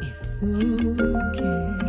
It's okay.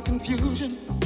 confusion.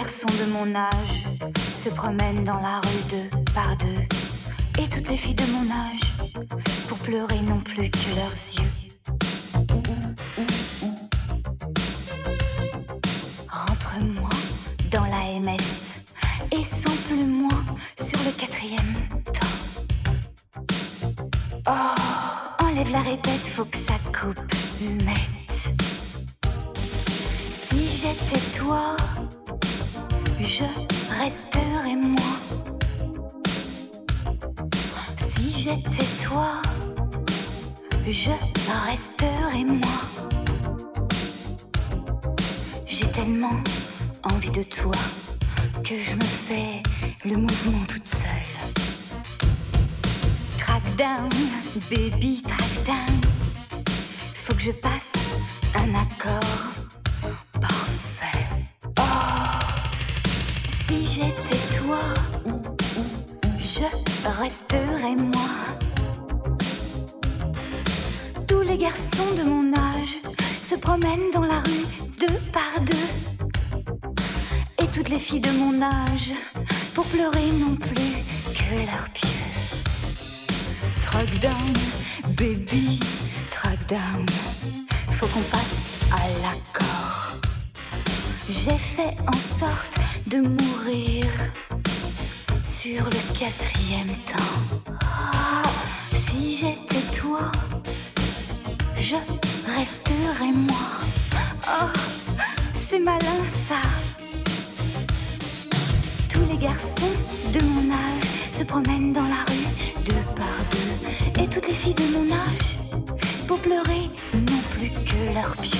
garçons de mon âge se promènent dans la rue deux par deux. Et toutes les filles de mon âge, pour pleurer non plus que leurs yeux. je resterai moi. Oh, c'est malin ça. Tous les garçons de mon âge se promènent dans la rue deux par deux. Et toutes les filles de mon âge, pour pleurer non plus que leurs pieux.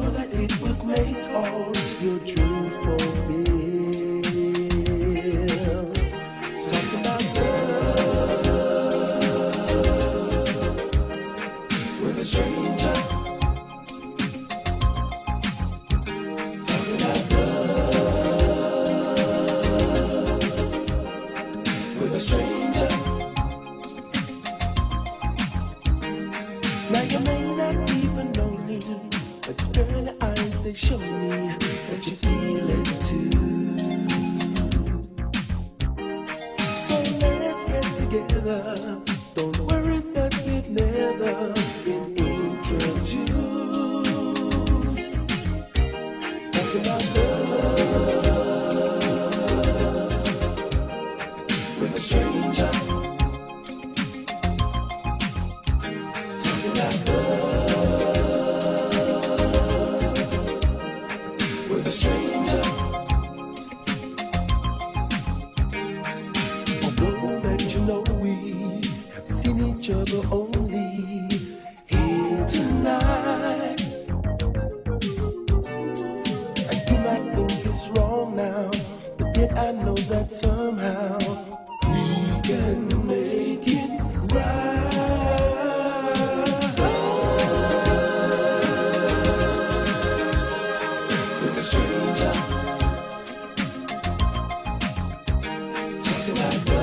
like a bad.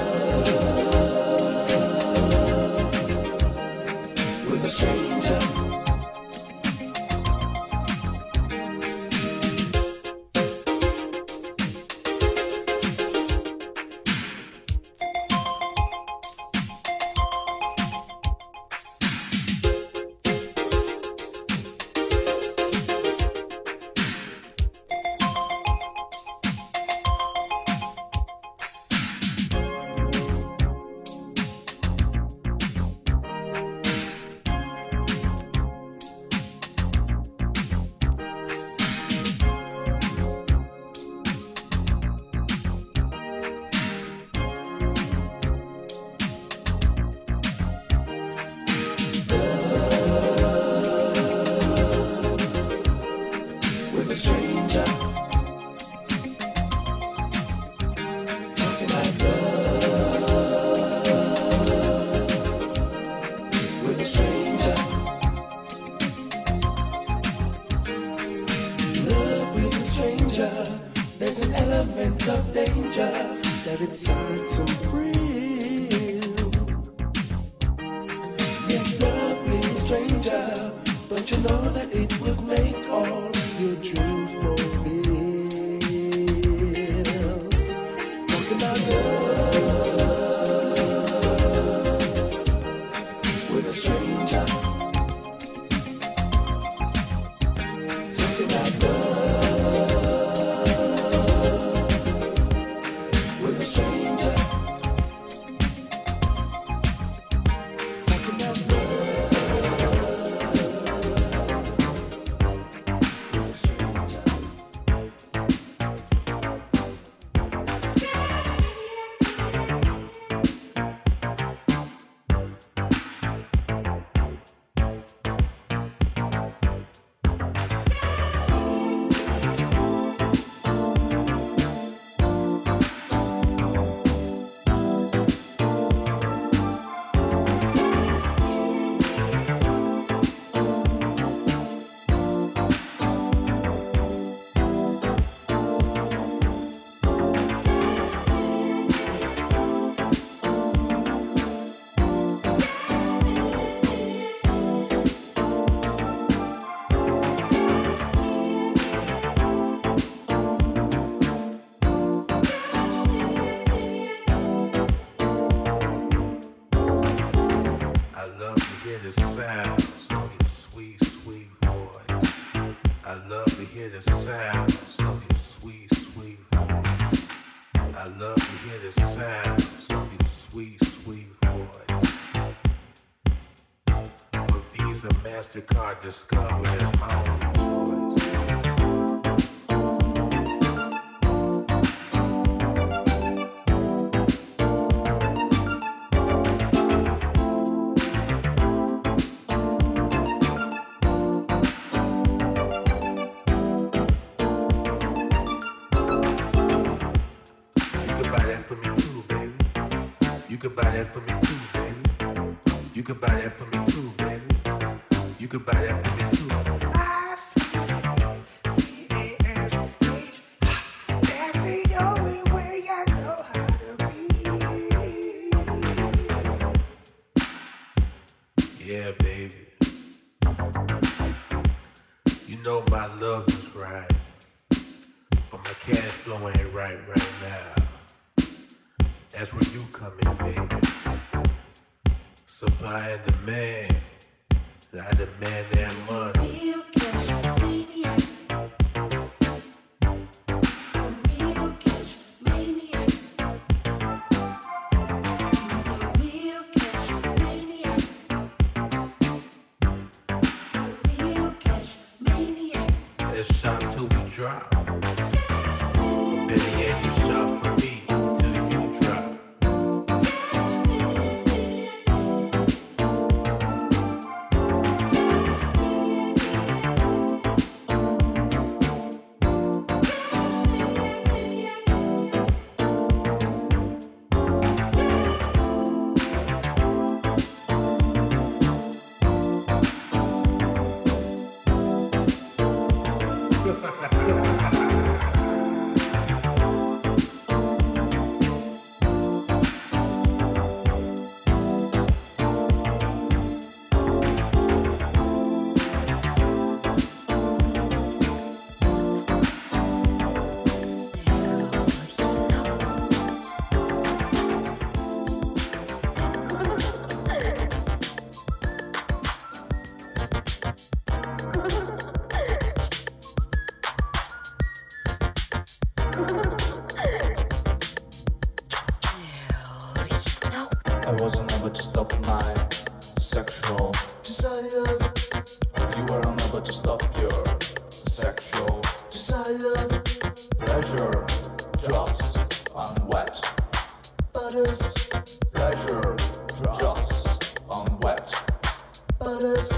Hear the sounds that for me too, baby. You could buy that for me too, baby. You could buy that for me too. I see, see the H. That's the only way I know how to be. Yeah, baby. You know my love is right. But my cash flow ain't right right now. That's where you come in, baby. Supply and demand. I demand that money. Let's shop till we drop. Pleasure drops on wet butters. Pleasure drops on wet butters.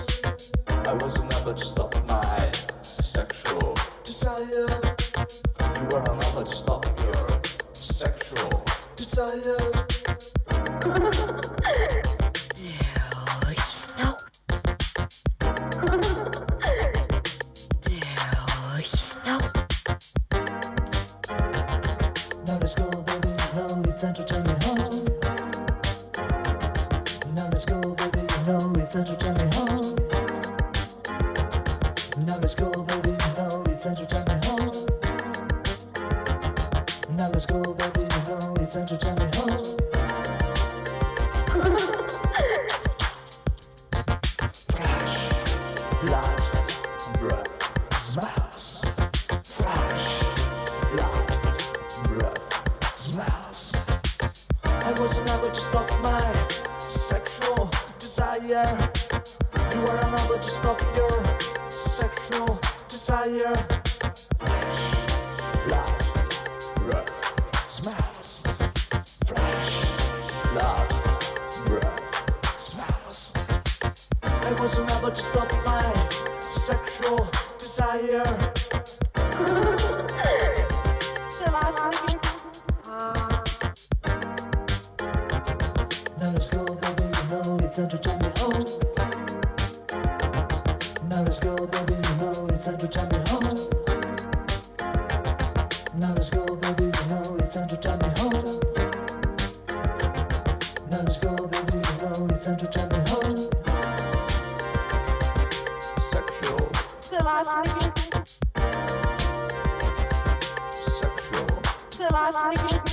Sexual. Sexual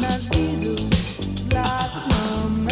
Nazir, Zlatnom.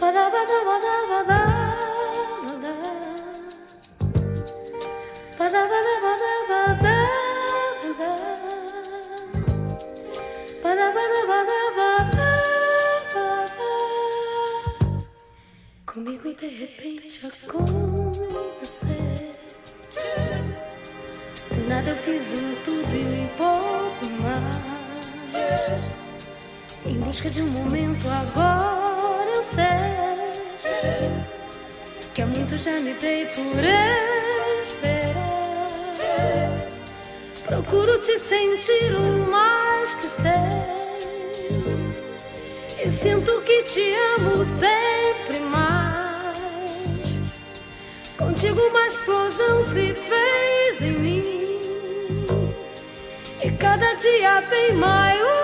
ba da ba da de repente acontecer Do nada eu fiz um tudo e um pouco mais. Em busca de um momento agora eu sei Que há muito já me dei por esperar. Procuro te sentir o mais que sei. E sinto que te amo sempre dia bem maior